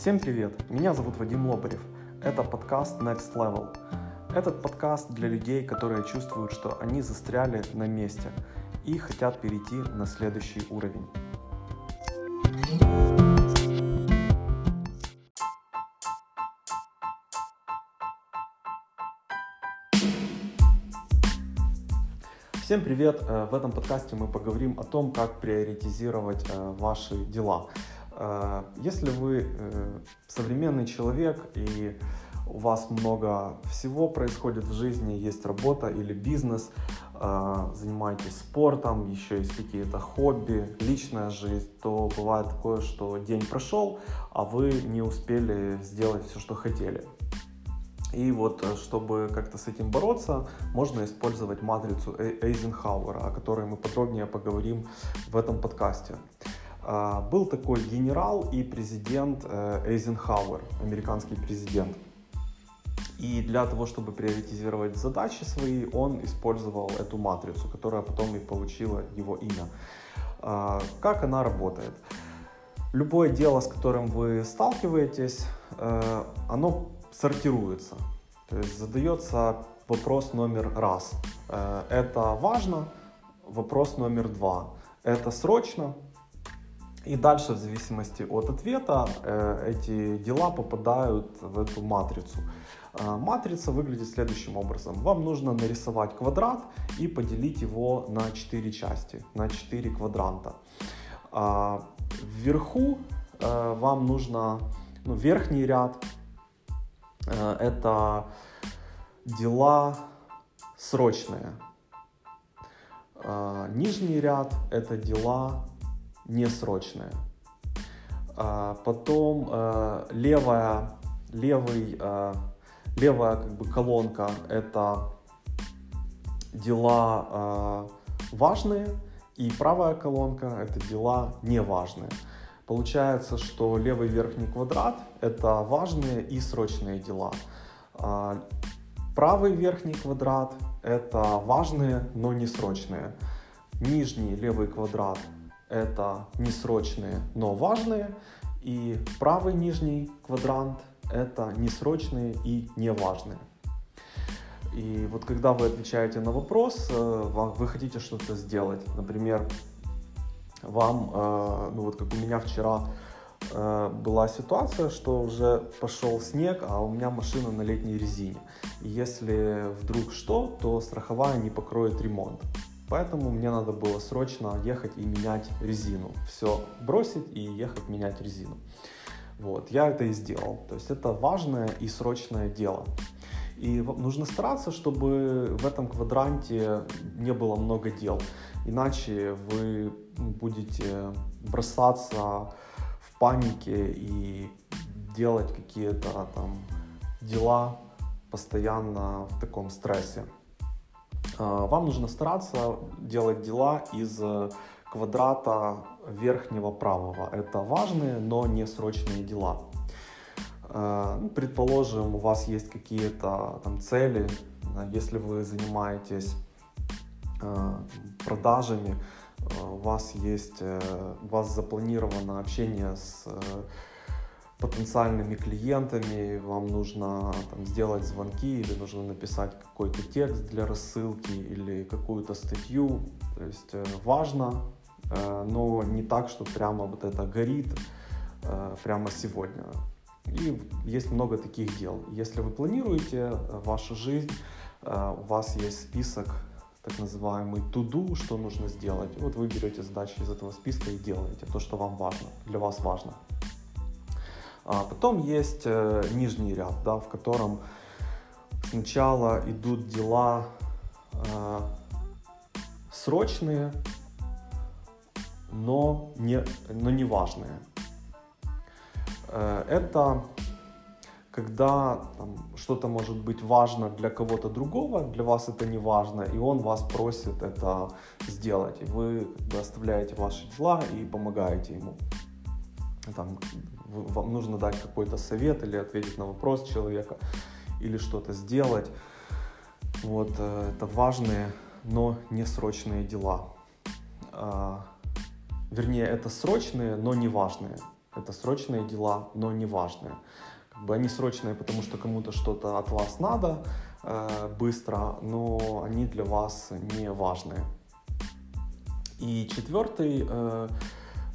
Всем привет! Меня зовут Вадим Лобарев. Это подкаст Next Level. Этот подкаст для людей, которые чувствуют, что они застряли на месте и хотят перейти на следующий уровень. Всем привет! Э, в этом подкасте мы поговорим о том, как приоритизировать э, ваши дела. Э, если вы современный человек и у вас много всего происходит в жизни, есть работа или бизнес, занимаетесь спортом, еще есть какие-то хобби, личная жизнь, то бывает такое, что день прошел, а вы не успели сделать все, что хотели. И вот, э, чтобы как-то с этим бороться, можно использовать матрицу Эйзенхауэра, о которой мы подробнее поговорим в этом подкасте. А, был такой генерал и президент э, Эйзенхауэр, американский президент. И для того, чтобы приоритизировать задачи свои, он использовал эту матрицу, которая потом и получила его имя. А, как она работает? Любое дело, с которым вы сталкиваетесь, э, оно сортируется. То есть задается вопрос номер раз. Э, это важно. Вопрос номер два. Это срочно. И дальше, в зависимости от ответа, э, эти дела попадают в эту матрицу. Э, матрица выглядит следующим образом. Вам нужно нарисовать квадрат и поделить его на 4 части, на 4 квадранта. Вверху вам нужно, ну, верхний ряд Э, это дела срочные. Э, нижний ряд это дела несрочные. Э, потом левая, левый, левая как бы колонка это дела важные, и правая колонка это дела неважные. Получается, что левый верхний квадрат – это важные и срочные дела. А, правый верхний квадрат – это важные, но не срочные. Нижний левый квадрат – это несрочные, но важные. И правый нижний квадрант – это несрочные и неважные. И вот когда вы отвечаете на вопрос, э, вы хотите что-то сделать, например, вам, э, ну вот как у меня вчера э, была ситуация, что уже пошел снег, а у меня машина на летней резине. И если вдруг что, то страховая не покроет ремонт. Поэтому мне надо было срочно ехать и менять резину. Все бросить и ехать менять резину. Вот, я это и сделал. То есть это важное и срочное дело. И нужно стараться, чтобы в этом квадранте не было много дел. Иначе вы будете бросаться в панике и делать какие-то там дела постоянно в таком стрессе. А, вам нужно стараться делать дела из квадрата верхнего правого. Это важные, но не срочные дела. А, ну, предположим, у вас есть какие-то там цели, если вы занимаетесь Э, продажами, э, у вас есть, э, у вас запланировано общение с потенциальными клиентами, вам нужно там, сделать звонки или нужно написать какой-то текст для рассылки или какую-то статью. То есть важно, но не так, что прямо вот это горит прямо сегодня. И есть много таких дел. Если вы планируете вашу жизнь, у вас есть список так называемый to-do, что нужно сделать. Вот вы берете задачи из этого списка и делаете то, что вам важно, для вас важно. А потом есть э, нижний ряд, да, в котором сначала идут дела э, срочные, но не, но не важные. Э, это когда что-то может быть важно для кого-то другого, для вас это не важно, и он вас просит это сделать, и вы как оставляете ваши дела и помогаете ему. Там, вам нужно дать какой-то совет или ответить на вопрос человека, или что-то сделать. Вот, э, это важные, но не срочные дела. А, вернее, это срочные, но не важные. Это срочные дела, но не важные. Как бы они срочные, потому что кому-то что-то от вас надо э, быстро, но они для вас не важные. И четвертый э,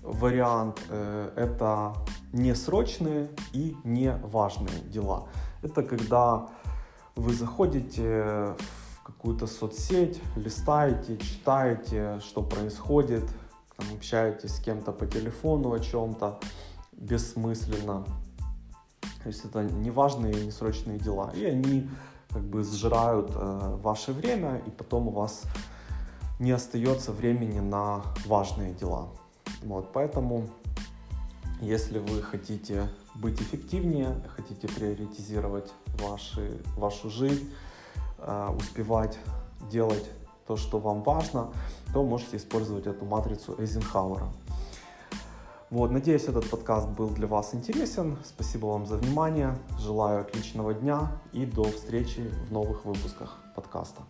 вариант э, это несрочные и не важные дела. Это когда вы заходите в какую-то соцсеть, листаете, читаете, что происходит, там, общаетесь с кем-то по телефону о чем-то бессмысленно. То есть это неважные и несрочные дела. И они как бы сжирают э, ваше время, и потом у вас не остается времени на важные дела. Вот, поэтому, если вы хотите быть эффективнее, хотите приоритизировать ваши, вашу жизнь, э, успевать делать то, что вам важно, то можете использовать эту матрицу Эйзенхауэра. Вот, надеюсь, этот подкаст был для вас интересен. Спасибо вам за внимание. Желаю отличного дня и до встречи в новых выпусках подкаста.